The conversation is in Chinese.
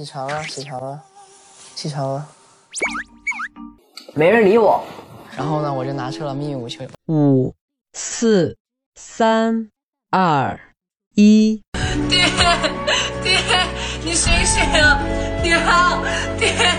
起床了，起床了，起床了。没人理我。然后呢，我就拿出了秘密武器。五、四、三、二、一。爹，爹，你醒醒！爹，爹。